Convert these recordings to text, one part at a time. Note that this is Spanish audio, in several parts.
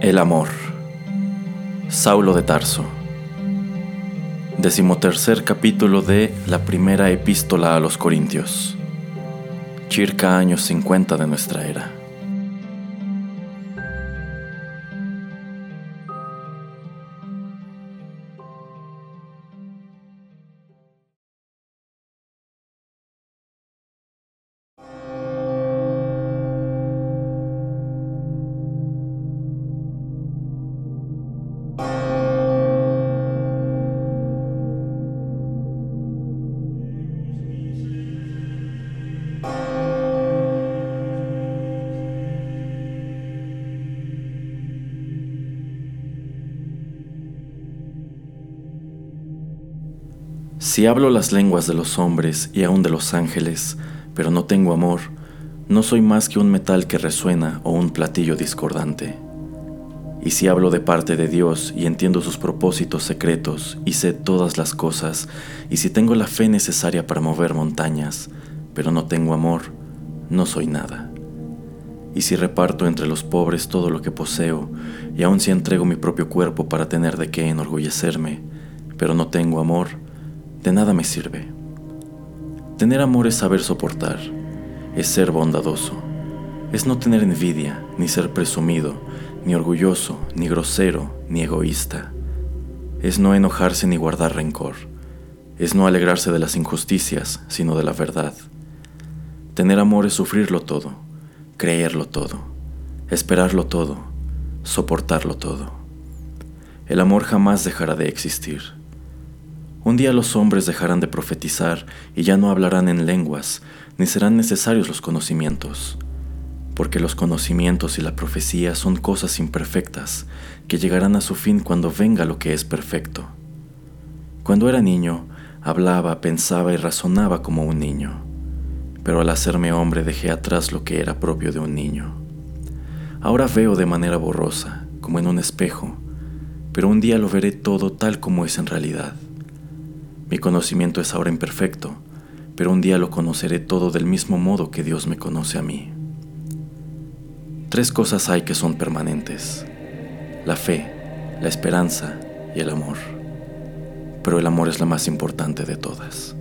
El amor. Saulo de Tarso. Decimotercer capítulo de la primera epístola a los Corintios. Circa años 50 de nuestra era. Si hablo las lenguas de los hombres y aún de los ángeles, pero no tengo amor, no soy más que un metal que resuena o un platillo discordante. Y si hablo de parte de Dios y entiendo sus propósitos secretos y sé todas las cosas, y si tengo la fe necesaria para mover montañas, pero no tengo amor, no soy nada. Y si reparto entre los pobres todo lo que poseo, y aun si entrego mi propio cuerpo para tener de qué enorgullecerme, pero no tengo amor, de nada me sirve. Tener amor es saber soportar, es ser bondadoso, es no tener envidia, ni ser presumido, ni orgulloso, ni grosero, ni egoísta. Es no enojarse ni guardar rencor, es no alegrarse de las injusticias, sino de la verdad. Tener amor es sufrirlo todo, creerlo todo, esperarlo todo, soportarlo todo. El amor jamás dejará de existir. Un día los hombres dejarán de profetizar y ya no hablarán en lenguas, ni serán necesarios los conocimientos, porque los conocimientos y la profecía son cosas imperfectas que llegarán a su fin cuando venga lo que es perfecto. Cuando era niño, hablaba, pensaba y razonaba como un niño, pero al hacerme hombre dejé atrás lo que era propio de un niño. Ahora veo de manera borrosa, como en un espejo, pero un día lo veré todo tal como es en realidad. Mi conocimiento es ahora imperfecto, pero un día lo conoceré todo del mismo modo que Dios me conoce a mí. Tres cosas hay que son permanentes. La fe, la esperanza y el amor. Pero el amor es la más importante de todas.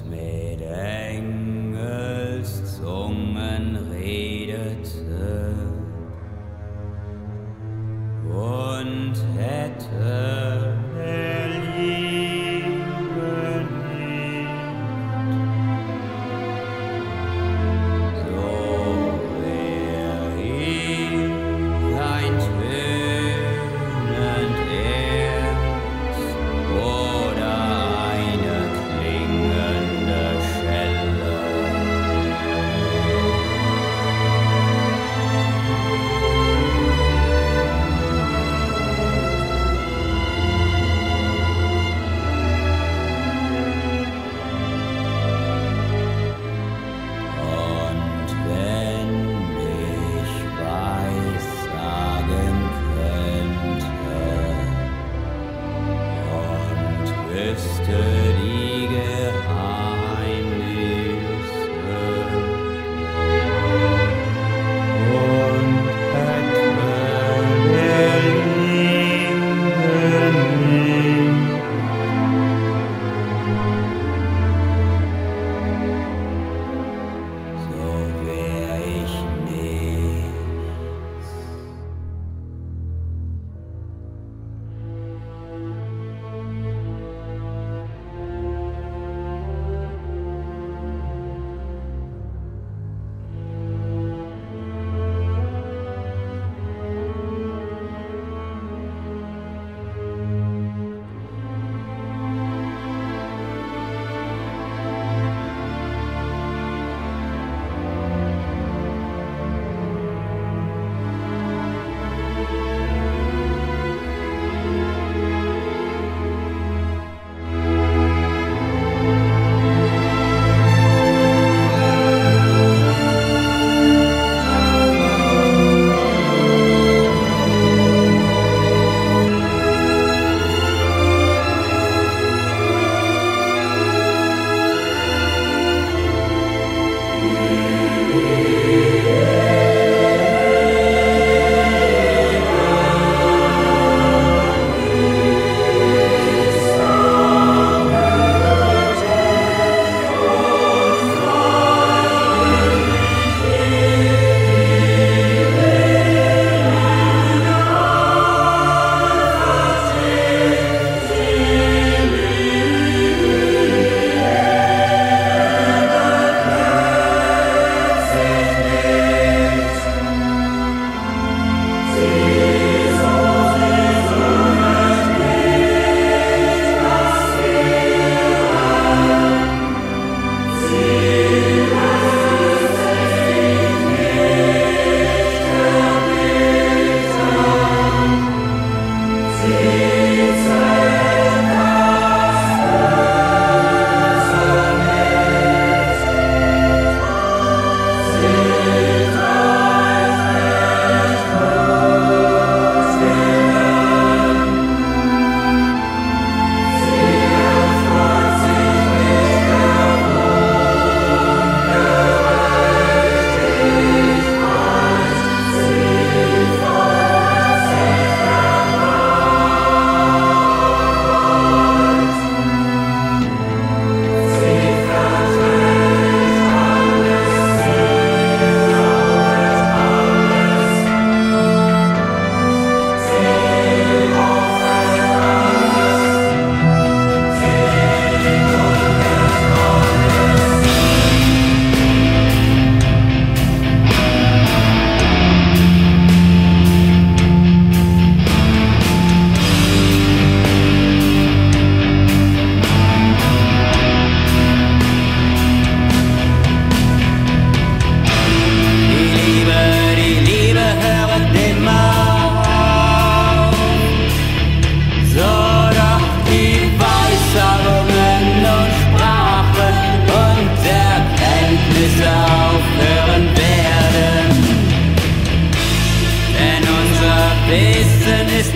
made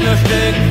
öfter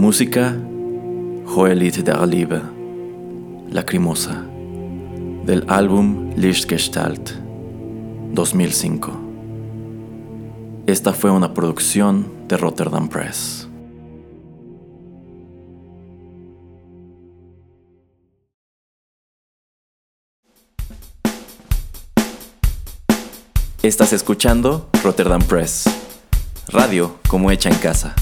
Música Hohelit der Liebe, Lacrimosa, del álbum Lichtgestalt, 2005. Esta fue una producción de Rotterdam Press. Estás escuchando Rotterdam Press, radio como hecha en casa.